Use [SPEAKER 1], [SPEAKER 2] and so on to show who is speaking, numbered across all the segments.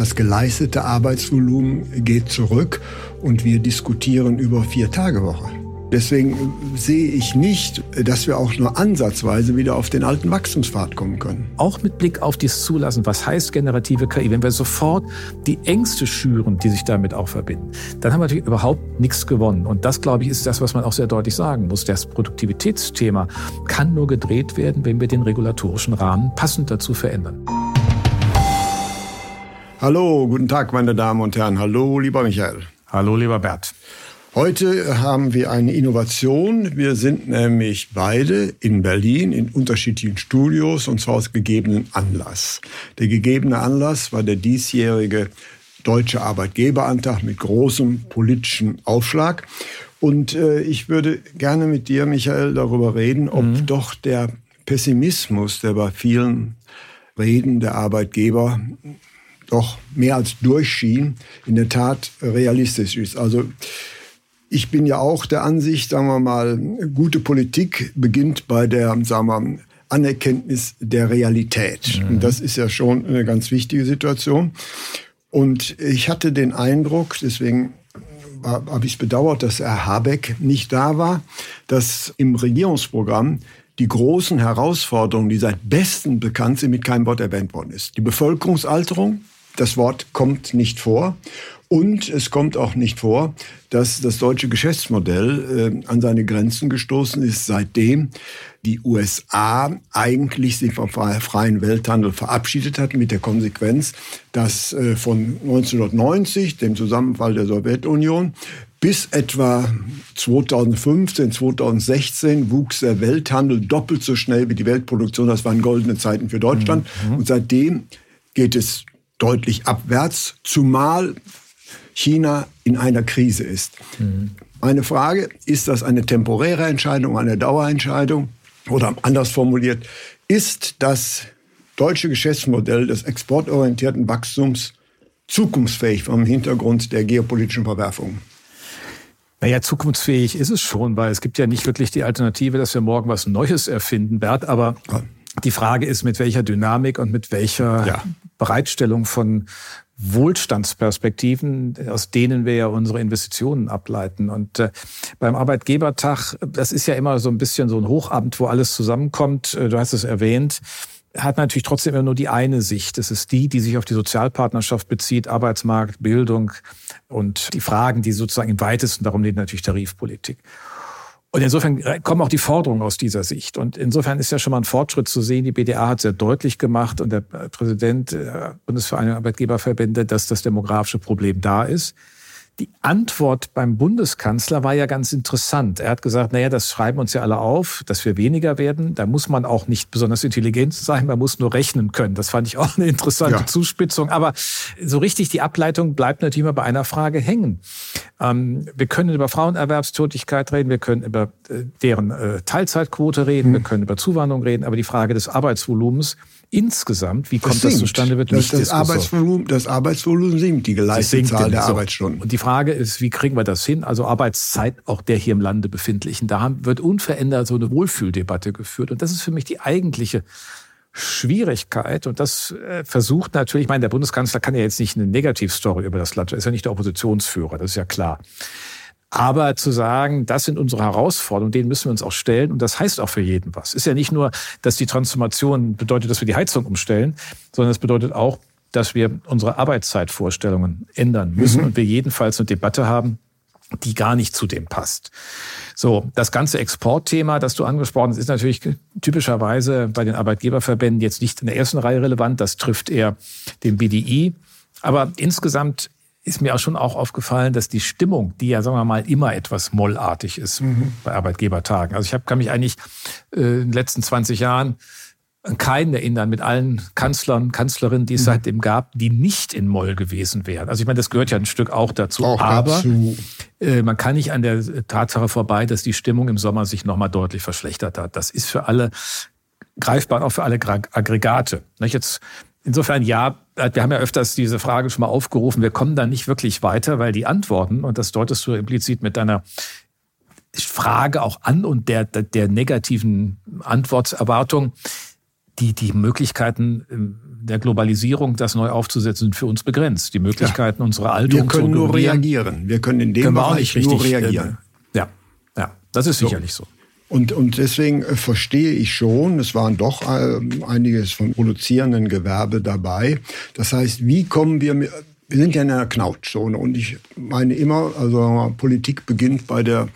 [SPEAKER 1] Das geleistete Arbeitsvolumen geht zurück und wir diskutieren über Vier-Tage-Woche. Deswegen sehe ich nicht, dass wir auch nur ansatzweise wieder auf den alten Wachstumspfad kommen können.
[SPEAKER 2] Auch mit Blick auf dieses Zulassen, was heißt generative KI? Wenn wir sofort die Ängste schüren, die sich damit auch verbinden, dann haben wir natürlich überhaupt nichts gewonnen. Und das, glaube ich, ist das, was man auch sehr deutlich sagen muss. Das Produktivitätsthema kann nur gedreht werden, wenn wir den regulatorischen Rahmen passend dazu verändern.
[SPEAKER 1] Hallo, guten Tag, meine Damen und Herren. Hallo, lieber Michael.
[SPEAKER 2] Hallo, lieber Bert.
[SPEAKER 1] Heute haben wir eine Innovation. Wir sind nämlich beide in Berlin in unterschiedlichen Studios und zwar aus gegebenen Anlass. Der gegebene Anlass war der diesjährige Deutsche Arbeitgeberantrag mit großem politischen Aufschlag. Und äh, ich würde gerne mit dir, Michael, darüber reden, ob mhm. doch der Pessimismus, der bei vielen Reden der Arbeitgeber doch mehr als durchschien, in der Tat realistisch ist. Also ich bin ja auch der Ansicht, sagen wir mal, gute Politik beginnt bei der, sagen wir, Anerkenntnis der Realität. Mhm. Und das ist ja schon eine ganz wichtige Situation. Und ich hatte den Eindruck, deswegen habe ich es bedauert, dass Herr Habeck nicht da war, dass im Regierungsprogramm die großen Herausforderungen, die seit besten bekannt sind, mit keinem Wort erwähnt worden ist. Die Bevölkerungsalterung, das Wort kommt nicht vor. Und es kommt auch nicht vor, dass das deutsche Geschäftsmodell äh, an seine Grenzen gestoßen ist, seitdem die USA eigentlich sich vom freien Welthandel verabschiedet hat, mit der Konsequenz, dass äh, von 1990, dem Zusammenfall der Sowjetunion, bis etwa 2015, 2016 wuchs der Welthandel doppelt so schnell wie die Weltproduktion. Das waren goldene Zeiten für Deutschland. Mhm. Und seitdem geht es deutlich abwärts, zumal China in einer Krise ist. Mhm. Meine Frage, ist das eine temporäre Entscheidung, eine Dauerentscheidung? Oder anders formuliert, ist das deutsche Geschäftsmodell des exportorientierten Wachstums zukunftsfähig vom Hintergrund der geopolitischen Verwerfungen?
[SPEAKER 2] Naja, zukunftsfähig ist es schon, weil es gibt ja nicht wirklich die Alternative, dass wir morgen was Neues erfinden, Bert. Aber die Frage ist, mit welcher Dynamik und mit welcher ja. Bereitstellung von Wohlstandsperspektiven, aus denen wir ja unsere Investitionen ableiten. Und äh, beim Arbeitgebertag, das ist ja immer so ein bisschen so ein Hochabend, wo alles zusammenkommt. Äh, du hast es erwähnt hat natürlich trotzdem immer nur die eine Sicht. Das ist die, die sich auf die Sozialpartnerschaft bezieht, Arbeitsmarkt, Bildung und die Fragen, die sozusagen im weitesten darum liegen, natürlich Tarifpolitik. Und insofern kommen auch die Forderungen aus dieser Sicht. Und insofern ist ja schon mal ein Fortschritt zu sehen. Die BDA hat sehr deutlich gemacht und der Präsident der Bundesvereinigung Arbeitgeberverbände, dass das demografische Problem da ist. Die Antwort beim Bundeskanzler war ja ganz interessant. Er hat gesagt, naja, das schreiben uns ja alle auf, dass wir weniger werden. Da muss man auch nicht besonders intelligent sein, man muss nur rechnen können. Das fand ich auch eine interessante ja. Zuspitzung. Aber so richtig die Ableitung bleibt natürlich immer bei einer Frage hängen. Ähm, wir können über Frauenerwerbstätigkeit reden, wir können über äh, deren äh, Teilzeitquote reden, mhm. wir können über Zuwanderung reden, aber die Frage des Arbeitsvolumens insgesamt, wie kommt das, das zustande, wird nicht
[SPEAKER 1] das, das Arbeitsvolumen, das Arbeitsvolumen sinkt, die geleistete Zahl der so. Arbeitsstunden.
[SPEAKER 2] Und die Frage ist, wie kriegen wir das hin? Also Arbeitszeit auch der hier im Lande befindlichen. Da wird unverändert so eine Wohlfühldebatte geführt. Und das ist für mich die eigentliche Schwierigkeit und das äh, versucht natürlich, ich meine, der Bundeskanzler kann ja jetzt nicht eine Negativstory über das Land, er ist ja nicht der Oppositionsführer, das ist ja klar. Aber zu sagen, das sind unsere Herausforderungen, denen müssen wir uns auch stellen. Und das heißt auch für jeden was. Ist ja nicht nur, dass die Transformation bedeutet, dass wir die Heizung umstellen, sondern es bedeutet auch, dass wir unsere Arbeitszeitvorstellungen ändern müssen mhm. und wir jedenfalls eine Debatte haben, die gar nicht zu dem passt. So, das ganze Exportthema, das du angesprochen hast, ist natürlich typischerweise bei den Arbeitgeberverbänden jetzt nicht in der ersten Reihe relevant. Das trifft eher den BDI. Aber insgesamt ist mir auch schon auch aufgefallen, dass die Stimmung, die ja, sagen wir mal, immer etwas mollartig ist mhm. bei Arbeitgebertagen. Also ich hab, kann mich eigentlich äh, in den letzten 20 Jahren an keinen erinnern mit allen Kanzlern, Kanzlerinnen, die es mhm. seitdem gab, die nicht in Moll gewesen wären. Also ich meine, das gehört ja ein Stück auch dazu. Auch aber dazu. Äh, man kann nicht an der Tatsache vorbei, dass die Stimmung im Sommer sich nochmal deutlich verschlechtert hat. Das ist für alle greifbar, auch für alle Aggregate. Jetzt Insofern ja, wir haben ja öfters diese Frage schon mal aufgerufen. Wir kommen da nicht wirklich weiter, weil die Antworten, und das deutest du implizit mit deiner Frage auch an und der, der negativen Antworterwartung, die, die Möglichkeiten ähm, der Globalisierung, das neu aufzusetzen, sind für uns begrenzt. Die Möglichkeiten ja. unserer Alterung
[SPEAKER 1] Wir können nur reagieren. Wir können in dem können Bereich nur reagieren.
[SPEAKER 2] Äh, ja, ja, das ist sicherlich so. so.
[SPEAKER 1] Und, und deswegen äh, verstehe ich schon, es waren doch äh, einiges von produzierenden Gewerbe dabei. Das heißt, wie kommen wir wir sind ja in einer Knautschzone und ich meine immer, also Politik beginnt bei der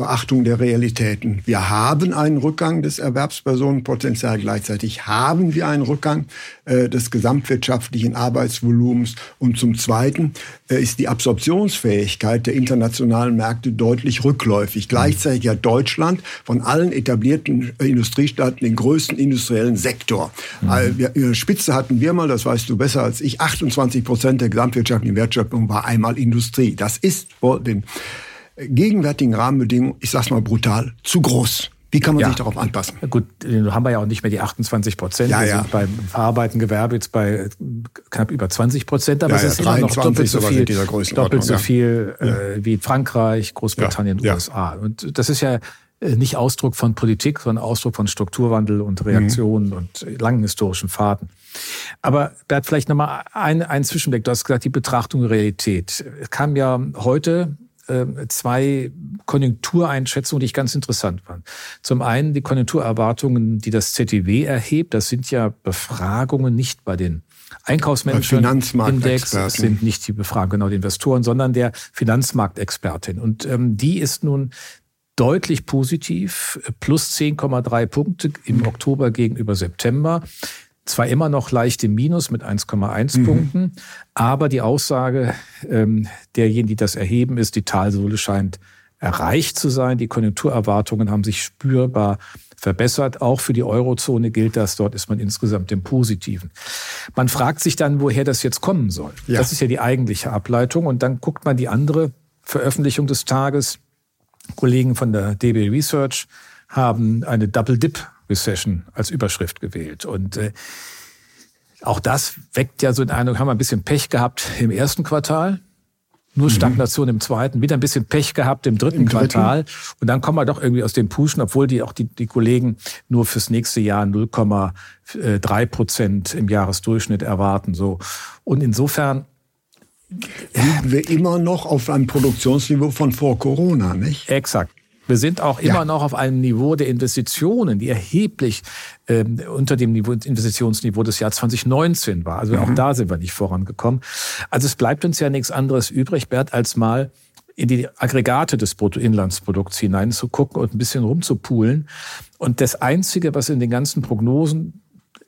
[SPEAKER 1] Beachtung der Realitäten. Wir haben einen Rückgang des Erwerbspersonenpotenzials, gleichzeitig haben wir einen Rückgang äh, des gesamtwirtschaftlichen Arbeitsvolumens und zum Zweiten äh, ist die Absorptionsfähigkeit der internationalen Märkte deutlich rückläufig. Gleichzeitig hat Deutschland von allen etablierten äh, Industriestaaten den größten industriellen Sektor. Mhm. Wir, Spitze hatten wir mal, das weißt du besser als ich, 28 Prozent der gesamtwirtschaftlichen Wertschöpfung war einmal Industrie. Das ist vor den gegenwärtigen Rahmenbedingungen, ich sag's mal brutal, zu groß. Wie kann man ja. sich darauf anpassen?
[SPEAKER 2] Gut, haben wir ja auch nicht mehr die 28 Prozent. Ja, wir ja. sind beim verarbeitenden Gewerbe jetzt bei knapp über 20 Prozent, aber ja, es ist immer noch doppelt so viel, doppelt so viel äh, wie Frankreich, Großbritannien, USA. Und das ist ja äh, nicht Ausdruck von Politik, sondern Ausdruck von Strukturwandel und Reaktionen mhm. und langen historischen Faden. Aber Bert, vielleicht nochmal ein, ein Zwischenblick. Du hast gesagt, die Betrachtung der Realität. Es kam ja heute äh, zwei Konjunktureinschätzungen, die ich ganz interessant fand. Zum einen die Konjunkturerwartungen, die das ZDW erhebt. Das sind ja Befragungen nicht bei den Einkaufsmanagern Index das sind nicht die Befragungen genau der Investoren, sondern der Finanzmarktexpertin. Und ähm, die ist nun deutlich positiv, plus 10,3 Punkte im Oktober gegenüber September zwar immer noch leicht im Minus mit 1,1 mhm. Punkten, aber die Aussage ähm, derjenigen, die das erheben, ist, die Talsohle scheint erreicht zu sein. Die Konjunkturerwartungen haben sich spürbar verbessert. Auch für die Eurozone gilt das. Dort ist man insgesamt im Positiven. Man fragt sich dann, woher das jetzt kommen soll. Ja. Das ist ja die eigentliche Ableitung. Und dann guckt man die andere Veröffentlichung des Tages. Kollegen von der DB Research haben eine Double Dip Recession als Überschrift gewählt. Und äh, auch das weckt ja so den Eindruck, haben wir ein bisschen Pech gehabt im ersten Quartal. Nur mhm. Stagnation im zweiten, wieder ein bisschen Pech gehabt im dritten Im Quartal. Dritten. Und dann kommen wir doch irgendwie aus dem Pushen, obwohl die auch die, die Kollegen nur fürs nächste Jahr 0,3 Prozent im Jahresdurchschnitt erwarten. So. Und insofern
[SPEAKER 1] liegen wir immer noch auf einem Produktionsniveau von vor Corona, nicht?
[SPEAKER 2] Exakt. Wir sind auch immer ja. noch auf einem Niveau der Investitionen, die erheblich äh, unter dem Niveau, Investitionsniveau des Jahres 2019 war. Also mhm. auch da sind wir nicht vorangekommen. Also es bleibt uns ja nichts anderes übrig, Bert, als mal in die Aggregate des Bruttoinlandsprodukts hineinzugucken und ein bisschen rumzupulen. Und das Einzige, was in den ganzen Prognosen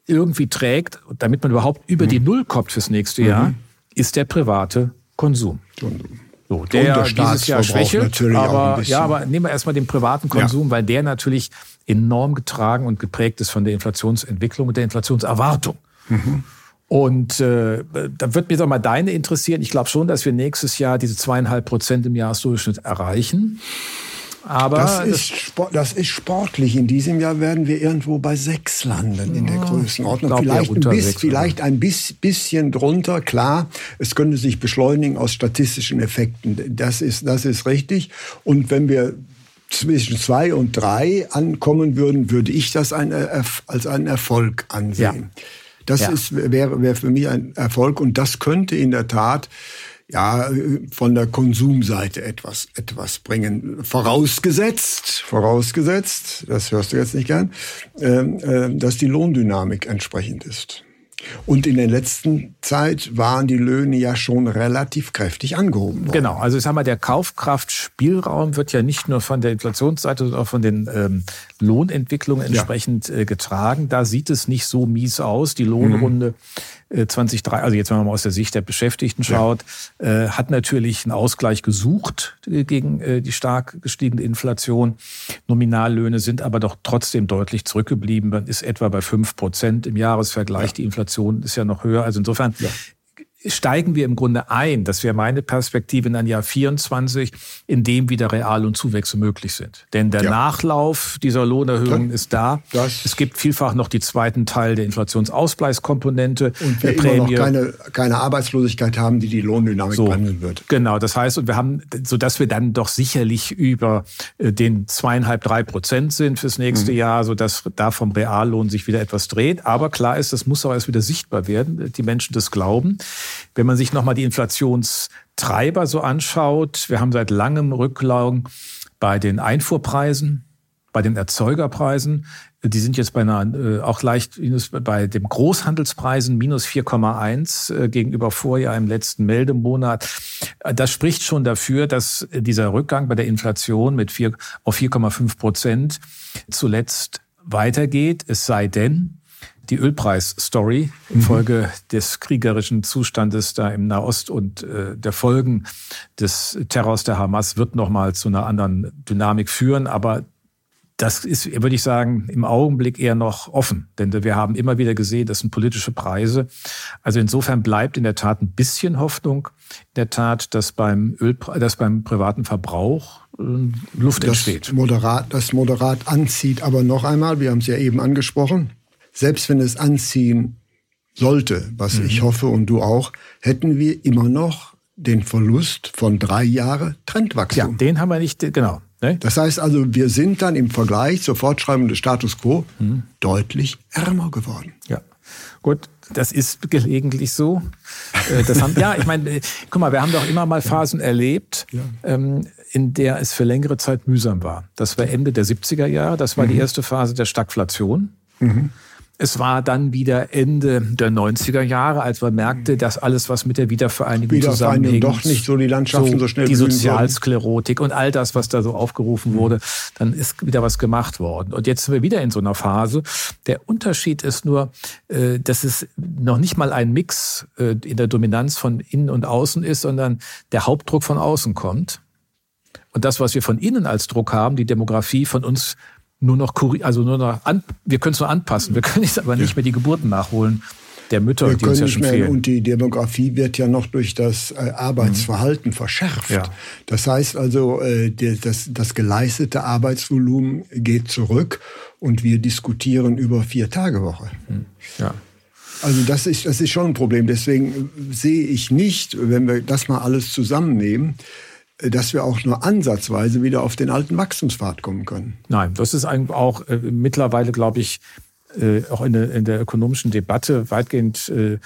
[SPEAKER 2] irgendwie trägt, damit man überhaupt über mhm. die Null kommt fürs nächste Jahr, mhm. ist der private Konsum. Konsum. So, der, der dieses Jahr schwächelt, aber, ja, aber nehmen wir erstmal den privaten Konsum, ja. weil der natürlich enorm getragen und geprägt ist von der Inflationsentwicklung und der Inflationserwartung. Mhm. Und äh, da wird mich doch mal deine interessieren. Ich glaube schon, dass wir nächstes Jahr diese zweieinhalb Prozent im Jahresdurchschnitt erreichen. Aber
[SPEAKER 1] das ist, das ist sportlich. In diesem Jahr werden wir irgendwo bei sechs landen in der Größenordnung. Glaub, vielleicht ein, bis, vielleicht ein bisschen drunter, klar. Es könnte sich beschleunigen aus statistischen Effekten. Das ist, das ist richtig. Und wenn wir zwischen zwei und drei ankommen würden, würde ich das ein, als einen Erfolg ansehen. Ja. Das ja. ist, wäre, wäre für mich ein Erfolg und das könnte in der Tat ja, von der Konsumseite etwas, etwas bringen. Vorausgesetzt, vorausgesetzt, das hörst du jetzt nicht gern, äh, äh, dass die Lohndynamik entsprechend ist. Und in der letzten Zeit waren die Löhne ja schon relativ kräftig angehoben worden.
[SPEAKER 2] Genau, also ich sag mal, der Kaufkraftspielraum wird ja nicht nur von der Inflationsseite, sondern auch von den ähm, Lohnentwicklungen entsprechend ja. äh, getragen. Da sieht es nicht so mies aus. Die Lohnrunde mhm. 2003, also jetzt wenn man mal aus der Sicht der Beschäftigten schaut, ja. äh, hat natürlich einen Ausgleich gesucht äh, gegen äh, die stark gestiegene Inflation. Nominallöhne sind aber doch trotzdem deutlich zurückgeblieben. Man ist etwa bei fünf Prozent im Jahresvergleich. Ja. Die Inflation ist ja noch höher. Also insofern ja steigen wir im Grunde ein, das wäre meine Perspektive in ein Jahr 24, in dem wieder Real- und Zuwächse möglich sind. Denn der ja. Nachlauf dieser Lohnerhöhungen das, ist da. es gibt vielfach noch die zweiten Teil der Inflationsausgleichskomponente.
[SPEAKER 1] Und wir immer noch keine, keine Arbeitslosigkeit haben, die die Lohndynamik so, wandeln wird.
[SPEAKER 2] Genau, das heißt, und wir haben, so dass wir dann doch sicherlich über äh, den zweieinhalb, drei Prozent sind fürs nächste mhm. Jahr, so dass da vom Reallohn sich wieder etwas dreht. Aber klar ist, das muss aber erst wieder sichtbar werden. Die Menschen das glauben. Wenn man sich nochmal die Inflationstreiber so anschaut, wir haben seit langem Rücklagen bei den Einfuhrpreisen, bei den Erzeugerpreisen. Die sind jetzt bei einer, äh, auch leicht bei dem Großhandelspreisen minus 4,1 äh, gegenüber Vorjahr im letzten Meldemonat. Das spricht schon dafür, dass dieser Rückgang bei der Inflation mit 4 auf 4,5 Prozent zuletzt weitergeht. Es sei denn, die Ölpreis-Story infolge mhm. des kriegerischen Zustandes da im Nahost und äh, der Folgen des Terrors der Hamas wird nochmal zu einer anderen Dynamik führen. Aber das ist, würde ich sagen, im Augenblick eher noch offen. Denn wir haben immer wieder gesehen, das sind politische Preise. Also insofern bleibt in der Tat ein bisschen Hoffnung, in der Tat, dass beim, Öl, dass beim privaten Verbrauch äh, Luft
[SPEAKER 1] das
[SPEAKER 2] entsteht.
[SPEAKER 1] Moderat, das moderat anzieht. Aber noch einmal, wir haben es ja eben angesprochen, selbst wenn es anziehen sollte, was mhm. ich hoffe und du auch, hätten wir immer noch den Verlust von drei Jahren Trendwachstum.
[SPEAKER 2] Ja, den haben wir nicht, genau.
[SPEAKER 1] Ne? Das heißt also, wir sind dann im Vergleich zur Fortschreibung des Status quo mhm. deutlich ärmer geworden.
[SPEAKER 2] Ja, gut, das ist gelegentlich so. Äh, haben, ja, ich meine, äh, guck mal, wir haben doch immer mal Phasen erlebt, ja. Ähm, in der es für längere Zeit mühsam war. Das war Ende der 70er Jahre, das war mhm. die erste Phase der Stagflation. Mhm. Es war dann wieder Ende der 90er Jahre, als man merkte, dass alles, was mit der Wiedervereinigung, Wiedervereinigung zusammenhängt,
[SPEAKER 1] doch nicht so die Landschaften so, so schnell
[SPEAKER 2] die Sozialsklerotik und all das, was da so aufgerufen mhm. wurde, dann ist wieder was gemacht worden. Und jetzt sind wir wieder in so einer Phase. Der Unterschied ist nur, äh, dass es noch nicht mal ein Mix äh, in der Dominanz von innen und außen ist, sondern der Hauptdruck von außen kommt. Und das, was wir von innen als Druck haben, die Demografie von uns nur noch, also nur noch an, wir können es nur anpassen, wir können jetzt aber nicht mehr die Geburten nachholen der Mütter, wir die uns ja schon mehr, fehlen.
[SPEAKER 1] Und die Demografie wird ja noch durch das äh, Arbeitsverhalten mhm. verschärft. Ja. Das heißt also, äh, das, das geleistete Arbeitsvolumen geht zurück und wir diskutieren über Vier-Tage-Woche. Mhm. Ja. Also das ist, das ist schon ein Problem. Deswegen sehe ich nicht, wenn wir das mal alles zusammennehmen, dass wir auch nur ansatzweise wieder auf den alten Wachstumspfad kommen können.
[SPEAKER 2] Nein, das ist auch äh, mittlerweile, glaube ich, äh, auch in der, in der, ökonomischen Debatte weitgehend äh,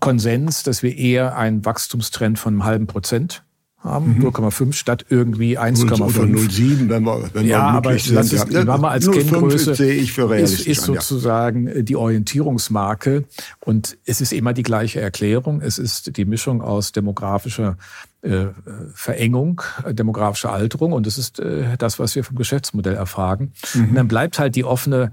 [SPEAKER 2] Konsens, dass wir eher einen Wachstumstrend von einem halben Prozent haben, mhm. 0,5 statt irgendwie 1,5. Oder
[SPEAKER 1] 0,7, wenn wir, wenn
[SPEAKER 2] ja, wir aber sind. Das ist, ja,
[SPEAKER 1] Mama als Kenngröße sehe ich für realistisch
[SPEAKER 2] ist, ist sozusagen ja. die Orientierungsmarke und es ist immer die gleiche Erklärung. Es ist die Mischung aus demografischer äh, Verengung, demografischer Alterung und es ist äh, das, was wir vom Geschäftsmodell erfragen. Mhm. Und dann bleibt halt die offene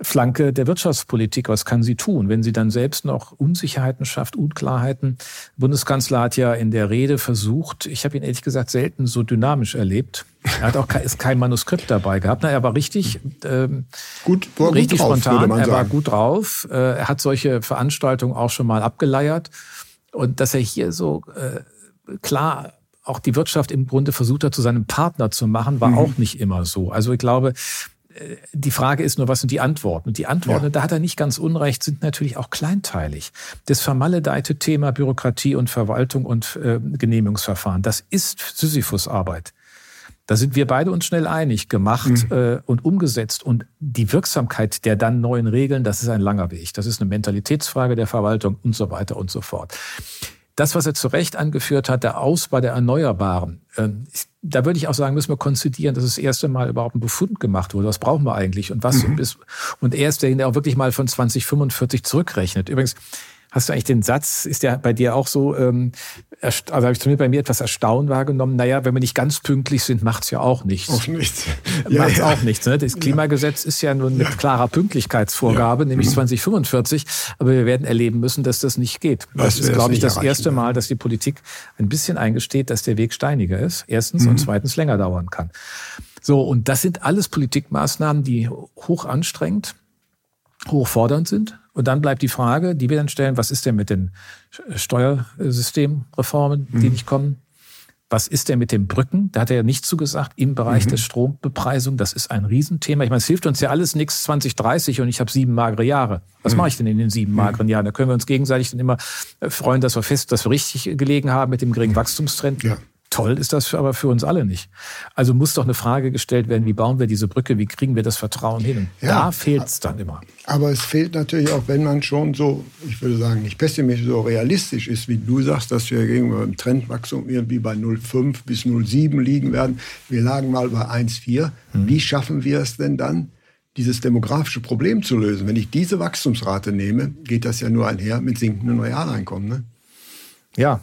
[SPEAKER 2] Flanke der Wirtschaftspolitik. Was kann sie tun, wenn sie dann selbst noch Unsicherheiten schafft, Unklarheiten? Bundeskanzler hat ja in der Rede versucht, ich habe ihn ehrlich gesagt selten so dynamisch erlebt. Er hat auch ist kein Manuskript dabei gehabt. Na, er war richtig, ähm, gut, war richtig gut drauf, spontan. Er war gut drauf. Er hat solche Veranstaltungen auch schon mal abgeleiert. Und dass er hier so äh, klar auch die Wirtschaft im Grunde versucht hat, zu seinem Partner zu machen, war mhm. auch nicht immer so. Also ich glaube, die Frage ist nur, was sind die Antworten? Und die Antworten, ja. da hat er nicht ganz unrecht, sind natürlich auch kleinteilig. Das vermaledeite Thema Bürokratie und Verwaltung und äh, Genehmigungsverfahren, das ist Sisyphus-Arbeit. Da sind wir beide uns schnell einig, gemacht mhm. äh, und umgesetzt. Und die Wirksamkeit der dann neuen Regeln, das ist ein langer Weg. Das ist eine Mentalitätsfrage der Verwaltung und so weiter und so fort. Das, was er zu Recht angeführt hat, der Ausbau der Erneuerbaren, äh, da würde ich auch sagen, müssen wir konzidieren, dass das erste Mal überhaupt ein Befund gemacht wurde. Was brauchen wir eigentlich? Und was mhm. ist, und er ist derjenige, der auch wirklich mal von 2045 zurückrechnet. Übrigens, Hast du eigentlich den Satz, ist der bei dir auch so, ähm, also habe ich zumindest bei mir etwas Erstaunen wahrgenommen, naja, wenn wir nicht ganz pünktlich sind, macht's ja auch nichts. Auch nichts. ja, macht's ja. auch nichts. Ne? Das Klimagesetz ist ja nur eine ja. klare Pünktlichkeitsvorgabe, nämlich 2045, aber wir werden erleben müssen, dass das nicht geht. Das, das ist, glaube ich, das erste Mal, dass die Politik ein bisschen eingesteht, dass der Weg steiniger ist, erstens, mhm. und zweitens länger dauern kann. So, und das sind alles Politikmaßnahmen, die hoch anstrengend, hochfordernd sind und dann bleibt die Frage, die wir dann stellen, was ist denn mit den Steuersystemreformen, die mhm. nicht kommen? Was ist denn mit den Brücken? Da hat er ja nichts zugesagt im Bereich mhm. der Strombepreisung. Das ist ein Riesenthema. Ich meine, es hilft uns ja alles nichts 2030 und ich habe sieben magere Jahre. Was mhm. mache ich denn in den sieben mhm. mageren Jahren? Da können wir uns gegenseitig dann immer äh, freuen, dass wir fest, dass wir richtig gelegen haben mit dem geringen Wachstumstrend. Ja. Toll ist das aber für uns alle nicht. Also muss doch eine Frage gestellt werden, wie bauen wir diese Brücke, wie kriegen wir das Vertrauen hin? Ja, da fehlt es dann immer.
[SPEAKER 1] Aber es fehlt natürlich auch, wenn man schon so, ich würde sagen, nicht pessimistisch, so realistisch ist, wie du sagst, dass wir gegenüber dem Trendwachstum irgendwie bei 0,5 bis 0,7 liegen werden. Wir lagen mal bei 1,4. Hm. Wie schaffen wir es denn dann, dieses demografische Problem zu lösen? Wenn ich diese Wachstumsrate nehme, geht das ja nur einher mit sinkenden Realeinkommen. Ne?
[SPEAKER 2] Ja,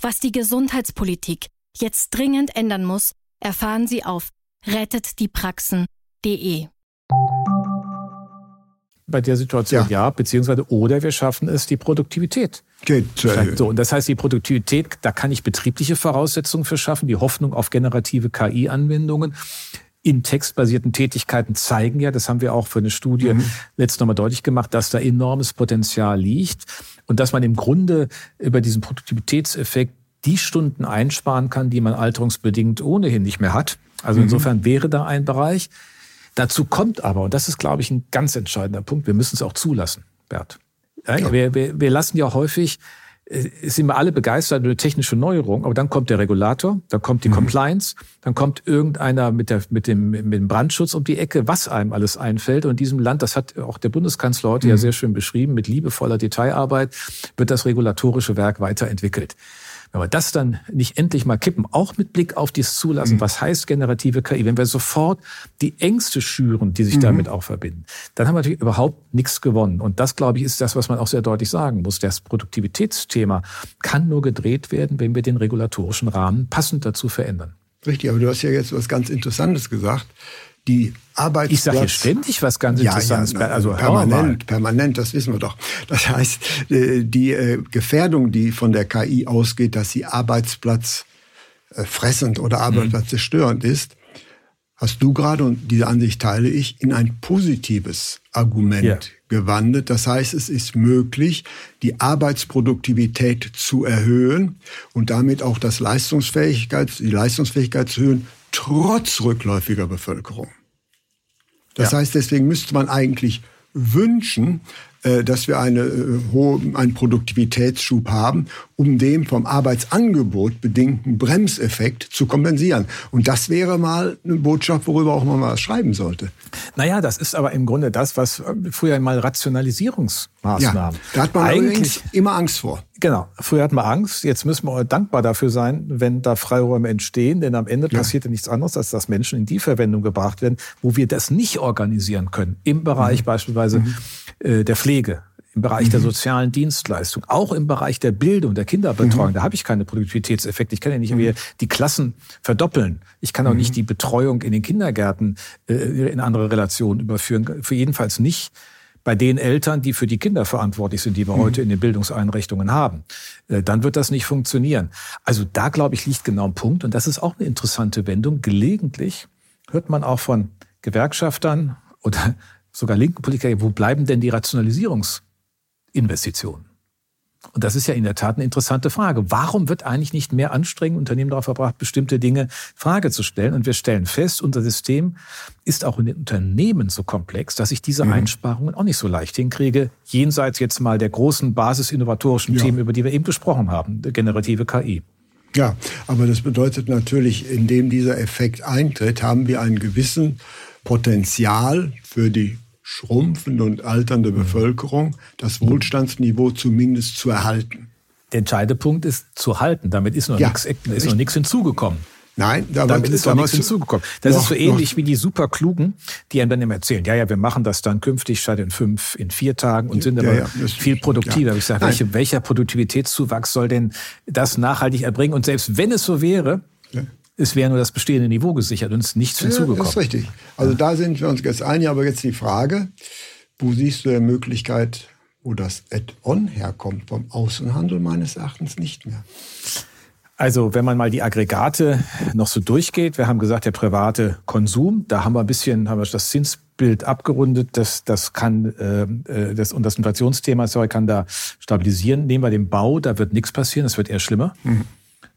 [SPEAKER 3] Was die Gesundheitspolitik jetzt dringend ändern muss, erfahren Sie auf rettetdiepraxen.de.
[SPEAKER 2] Bei der Situation ja. ja, beziehungsweise oder wir schaffen es, die Produktivität Geht zu erhöhen. So, und das heißt, die Produktivität, da kann ich betriebliche Voraussetzungen für schaffen, die Hoffnung auf generative KI-Anwendungen in textbasierten Tätigkeiten zeigen ja, das haben wir auch für eine Studie mhm. letztes nochmal deutlich gemacht, dass da enormes Potenzial liegt und dass man im Grunde über diesen Produktivitätseffekt die Stunden einsparen kann, die man alterungsbedingt ohnehin nicht mehr hat. Also mhm. insofern wäre da ein Bereich. Dazu kommt aber, und das ist, glaube ich, ein ganz entscheidender Punkt, wir müssen es auch zulassen, Bert. Ja. Wir, wir, wir lassen ja häufig sind wir alle begeistert über technische Neuerung, aber dann kommt der Regulator, dann kommt die mhm. Compliance, dann kommt irgendeiner mit, der, mit, dem, mit dem Brandschutz um die Ecke, was einem alles einfällt. Und in diesem Land, das hat auch der Bundeskanzler heute mhm. ja sehr schön beschrieben, mit liebevoller Detailarbeit wird das regulatorische Werk weiterentwickelt. Wenn wir das dann nicht endlich mal kippen, auch mit Blick auf dieses Zulassen, mhm. was heißt generative KI, wenn wir sofort die Ängste schüren, die sich mhm. damit auch verbinden, dann haben wir natürlich überhaupt nichts gewonnen. Und das, glaube ich, ist das, was man auch sehr deutlich sagen muss. Das Produktivitätsthema kann nur gedreht werden, wenn wir den regulatorischen Rahmen passend dazu verändern.
[SPEAKER 1] Richtig, aber du hast ja jetzt was ganz Interessantes gesagt die Arbeitsplatz.
[SPEAKER 2] Ich sage hier ständig was ganz Interessantes.
[SPEAKER 1] Ja, ja, also permanent, permanent, das wissen wir doch. Das heißt, äh, die äh, Gefährdung, die von der KI ausgeht, dass sie Arbeitsplatz äh, oder Arbeitsplatz zerstörend ist, hast du gerade, und diese Ansicht teile ich, in ein positives Argument ja. gewandelt. Das heißt, es ist möglich, die Arbeitsproduktivität zu erhöhen und damit auch das Leistungsfähigkeit, die Leistungsfähigkeit zu erhöhen, trotz rückläufiger Bevölkerung. Das ja. heißt, deswegen müsste man eigentlich wünschen, dass wir eine, äh, hohe, einen Produktivitätsschub haben, um den vom Arbeitsangebot bedingten Bremseffekt zu kompensieren. Und das wäre mal eine Botschaft, worüber auch man mal schreiben sollte.
[SPEAKER 2] Naja, das ist aber im Grunde das, was äh, früher mal Rationalisierungsmaßnahmen. Ja,
[SPEAKER 1] da hat man eigentlich immer Angst vor.
[SPEAKER 2] Genau. Früher hatten wir Angst. Jetzt müssen wir dankbar dafür sein, wenn da Freiräume entstehen. Denn am Ende ja. passiert ja nichts anderes, als dass Menschen in die Verwendung gebracht werden, wo wir das nicht organisieren können. Im Bereich mhm. beispielsweise mhm. Äh, der Pflege, im Bereich mhm. der sozialen Dienstleistung, auch im Bereich der Bildung, der Kinderbetreuung. Mhm. Da habe ich keine Produktivitätseffekte. Ich kann ja nicht irgendwie mhm. die Klassen verdoppeln. Ich kann auch mhm. nicht die Betreuung in den Kindergärten äh, in andere Relationen überführen. Für jedenfalls nicht bei den Eltern, die für die Kinder verantwortlich sind, die wir mhm. heute in den Bildungseinrichtungen haben. Äh, dann wird das nicht funktionieren. Also da, glaube ich, liegt genau ein Punkt. Und das ist auch eine interessante Wendung. Gelegentlich hört man auch von Gewerkschaftern oder sogar linken Politiker, wo bleiben denn die Rationalisierungsinvestitionen? Und das ist ja in der Tat eine interessante Frage. Warum wird eigentlich nicht mehr Anstrengung Unternehmen darauf verbracht, bestimmte Dinge Frage zu stellen? Und wir stellen fest, unser System ist auch in den Unternehmen so komplex, dass ich diese mhm. Einsparungen auch nicht so leicht hinkriege, jenseits jetzt mal der großen basisinnovatorischen ja. Themen, über die wir eben gesprochen haben, generative KI.
[SPEAKER 1] Ja, aber das bedeutet natürlich, indem dieser Effekt eintritt, haben wir einen gewissen Potenzial für die schrumpfende und alternde mhm. Bevölkerung das Wohlstandsniveau zumindest zu erhalten.
[SPEAKER 2] Der entscheidende Punkt ist zu halten. Damit ist noch ja, nichts, noch nichts hinzugekommen.
[SPEAKER 1] Nein,
[SPEAKER 2] damit ist doch nichts hinzugekommen. Das noch, ist so ähnlich noch. wie die Superklugen, die einem dann immer erzählen, ja, ja, wir machen das dann künftig statt in fünf, in vier Tagen und sind ja, aber ja, viel produktiver. Ja. Ich sage, welche, welcher Produktivitätszuwachs soll denn das nachhaltig erbringen? Und selbst wenn es so wäre, es wäre nur das bestehende Niveau gesichert und es ist nichts hinzugekommen.
[SPEAKER 1] das ist richtig. Also ja. da sind wir uns jetzt einig, aber jetzt die Frage, wo siehst du die Möglichkeit, wo das Add-on herkommt? Vom Außenhandel meines Erachtens nicht mehr.
[SPEAKER 2] Also wenn man mal die Aggregate noch so durchgeht, wir haben gesagt, der private Konsum, da haben wir ein bisschen, haben wir das Zinsbild abgerundet, das, das kann, äh, äh das, und das Inflationsthema sorry, kann da stabilisieren. Nehmen wir den Bau, da wird nichts passieren, das wird eher schlimmer. Mhm.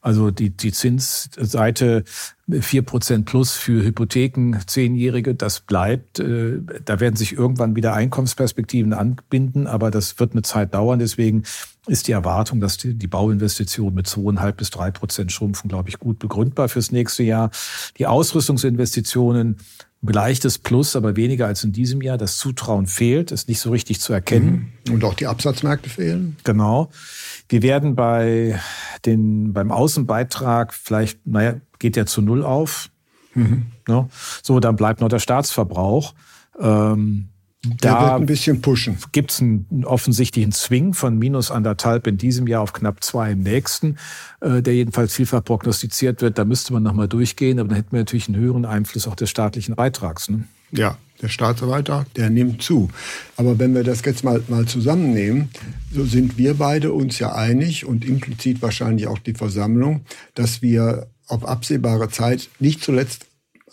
[SPEAKER 2] Also die, die Zinsseite 4% plus für Hypotheken, Zehnjährige, das bleibt. Äh, da werden sich irgendwann wieder Einkommensperspektiven anbinden, aber das wird eine Zeit dauern. Deswegen ist die Erwartung, dass die, die Bauinvestitionen mit zweieinhalb bis drei Prozent schrumpfen, glaube ich, gut begründbar fürs nächste Jahr. Die Ausrüstungsinvestitionen leichtes Plus, aber weniger als in diesem Jahr. Das Zutrauen fehlt, ist nicht so richtig zu erkennen.
[SPEAKER 1] Mhm. Und auch die Absatzmärkte fehlen.
[SPEAKER 2] Genau. Wir werden bei den, beim Außenbeitrag vielleicht, naja, geht der zu Null auf. Mhm. Ne? So, dann bleibt noch der Staatsverbrauch. Ähm,
[SPEAKER 1] der da wird ein bisschen pushen.
[SPEAKER 2] Gibt es einen offensichtlichen Zwing von minus anderthalb in diesem Jahr auf knapp zwei im nächsten, äh, der jedenfalls vielfach prognostiziert wird. Da müsste man nochmal durchgehen, aber dann hätten wir natürlich einen höheren Einfluss auch des staatlichen Beitrags. Ne?
[SPEAKER 1] Ja, der Staatsbeitrag, der nimmt zu. Aber wenn wir das jetzt mal, mal zusammennehmen, so sind wir beide uns ja einig und implizit wahrscheinlich auch die Versammlung, dass wir auf absehbare Zeit nicht zuletzt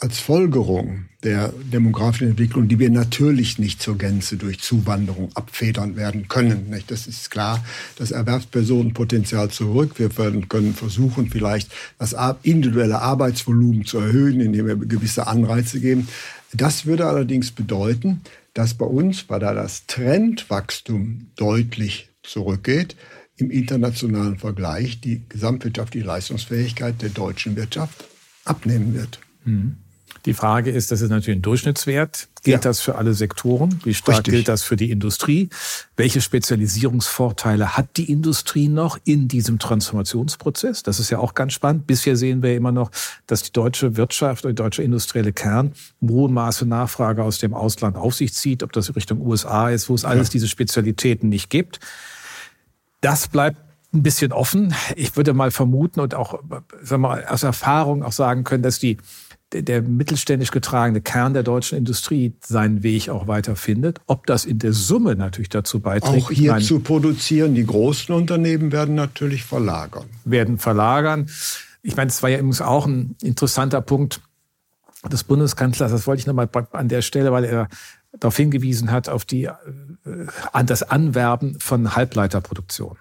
[SPEAKER 1] als Folgerung der demografischen Entwicklung, die wir natürlich nicht zur Gänze durch Zuwanderung abfedern werden können. Nicht? Das ist klar. Das Erwerbspersonenpotenzial zurück. Wir können versuchen, vielleicht das individuelle Arbeitsvolumen zu erhöhen, indem wir gewisse Anreize geben. Das würde allerdings bedeuten, dass bei uns, weil da das Trendwachstum deutlich zurückgeht, im internationalen Vergleich die gesamtwirtschaftliche Leistungsfähigkeit der deutschen Wirtschaft abnehmen wird.
[SPEAKER 2] Mhm. Die Frage ist, das ist natürlich ein Durchschnittswert. Gilt ja. das für alle Sektoren? Wie stark Richtig. gilt das für die Industrie? Welche Spezialisierungsvorteile hat die Industrie noch in diesem Transformationsprozess? Das ist ja auch ganz spannend. Bisher sehen wir immer noch, dass die deutsche Wirtschaft oder die deutsche industrielle Kern im hohen Maße Nachfrage aus dem Ausland auf sich zieht, ob das Richtung USA ist, wo es alles ja. diese Spezialitäten nicht gibt. Das bleibt ein bisschen offen. Ich würde mal vermuten und auch sagen wir mal, aus Erfahrung auch sagen können, dass die der mittelständisch getragene Kern der deutschen Industrie seinen Weg auch weiter findet. Ob das in der Summe natürlich dazu beiträgt.
[SPEAKER 1] Auch hier meine, zu produzieren. Die großen Unternehmen werden natürlich verlagern.
[SPEAKER 2] Werden verlagern. Ich meine, es war ja übrigens auch ein interessanter Punkt des Bundeskanzlers. Das wollte ich nochmal an der Stelle, weil er darauf hingewiesen hat, auf die, äh, an das Anwerben von Halbleiterproduktion.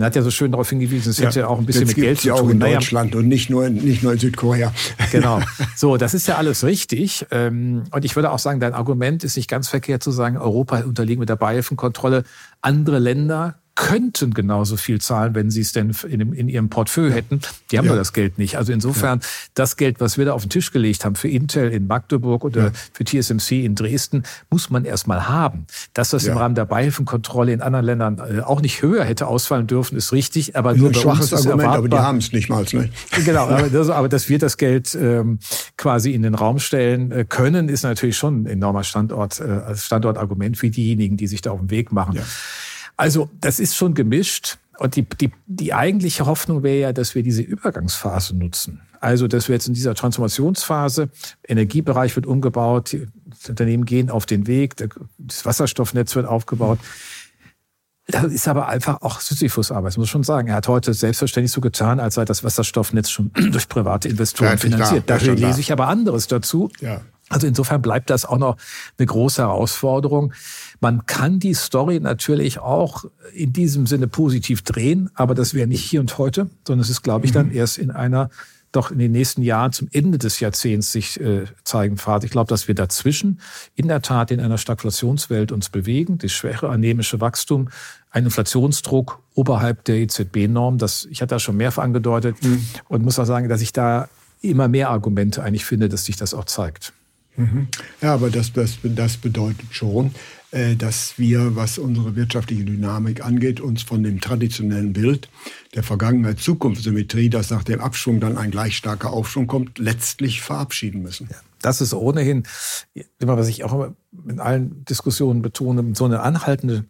[SPEAKER 2] Und er hat ja so schön darauf hingewiesen, es ja, hätte ja auch ein bisschen mit Geld zu tun.
[SPEAKER 1] auch in naja, Deutschland und nicht nur, in, nicht nur in Südkorea.
[SPEAKER 2] Genau. So, das ist ja alles richtig. Ähm, und ich würde auch sagen, dein Argument ist nicht ganz verkehrt zu sagen, Europa unterliegen mit der Beihilfenkontrolle. Andere Länder könnten genauso viel zahlen, wenn sie es denn in, in ihrem Portfolio hätten. Die haben ja. das Geld nicht. Also insofern, ja. das Geld, was wir da auf den Tisch gelegt haben für Intel in Magdeburg oder ja. für TSMC in Dresden, muss man erstmal haben. Dass das im Rahmen der Beihilfenkontrolle in anderen Ländern äh, auch nicht höher hätte ausfallen dürfen, ist richtig. Aber nur
[SPEAKER 1] ein schwaches Argument, aber die haben es nicht mal. Ne?
[SPEAKER 2] Genau, aber, das, aber dass wir das Geld ähm, quasi in den Raum stellen äh, können, ist natürlich schon ein enormer Standort, äh, Standortargument für diejenigen, die sich da auf den Weg machen. Also das ist schon gemischt. Und die, die, die eigentliche Hoffnung wäre ja, dass wir diese Übergangsphase nutzen. Also, dass wir jetzt in dieser Transformationsphase, Energiebereich wird umgebaut, die Unternehmen gehen auf den Weg, das Wasserstoffnetz wird aufgebaut. Das ist aber einfach auch Sisyphus-Arbeit, muss ich schon sagen. Er hat heute selbstverständlich so getan, als sei das Wasserstoffnetz schon durch private Investoren ja, finanziert. Dafür lese ich aber anderes dazu. Ja. Also insofern bleibt das auch noch eine große Herausforderung. Man kann die Story natürlich auch in diesem Sinne positiv drehen, aber das wäre nicht hier und heute, sondern es ist, glaube ich, dann mhm. erst in einer doch in den nächsten Jahren zum Ende des Jahrzehnts sich äh, zeigen Pfad. Ich glaube, dass wir dazwischen in der Tat in einer Stagflationswelt uns bewegen, das schwäche anemische Wachstum, ein Inflationsdruck oberhalb der EZB-Norm. Das ich hatte das schon mehrfach angedeutet mhm. und muss auch sagen, dass ich da immer mehr Argumente eigentlich finde, dass sich das auch zeigt.
[SPEAKER 1] Mhm. Ja, aber das, das, das bedeutet schon, äh, dass wir, was unsere wirtschaftliche Dynamik angeht, uns von dem traditionellen Bild der Vergangenheit-Zukunftssymmetrie, dass nach dem Abschwung dann ein gleich starker Aufschwung kommt, letztlich verabschieden müssen. Ja,
[SPEAKER 2] das ist ohnehin immer, was ich auch in allen Diskussionen betone, so eine anhaltende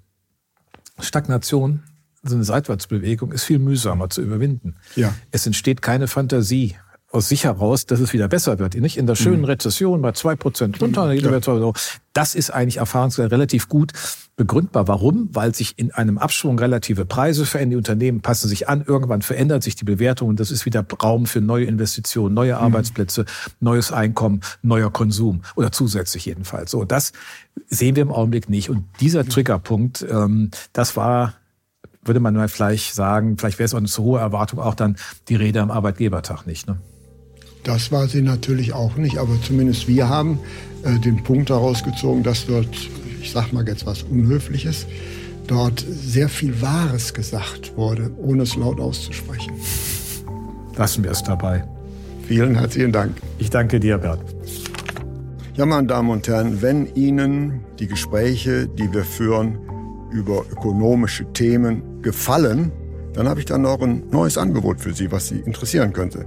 [SPEAKER 2] Stagnation, so eine Seitwärtsbewegung ist viel mühsamer zu überwinden. Ja. Es entsteht keine Fantasie aus sich heraus, dass es wieder besser wird. Nicht in der schönen mhm. Rezession bei zwei Prozent runter, ja. das ist eigentlich erfahrungsgemäß relativ gut begründbar. Warum? Weil sich in einem Abschwung relative Preise verändern, die Unternehmen passen sich an, irgendwann verändert sich die Bewertung und das ist wieder Raum für neue Investitionen, neue mhm. Arbeitsplätze, neues Einkommen, neuer Konsum oder zusätzlich jedenfalls. So, das sehen wir im Augenblick nicht. Und dieser Triggerpunkt, ähm, das war würde man mal vielleicht sagen, vielleicht wäre es auch eine zu hohe Erwartung, auch dann die Rede am Arbeitgebertag nicht. Ne?
[SPEAKER 1] Das war sie natürlich auch nicht, aber zumindest wir haben äh, den Punkt daraus gezogen, dass dort, ich sag mal jetzt was Unhöfliches, dort sehr viel Wahres gesagt wurde, ohne es laut auszusprechen.
[SPEAKER 2] Lassen wir es dabei.
[SPEAKER 1] Vielen herzlichen Dank.
[SPEAKER 2] Ich danke dir, Bert.
[SPEAKER 1] Ja, meine Damen und Herren, wenn Ihnen die Gespräche, die wir führen über ökonomische Themen, gefallen, dann habe ich dann noch ein neues Angebot für Sie, was Sie interessieren könnte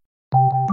[SPEAKER 3] you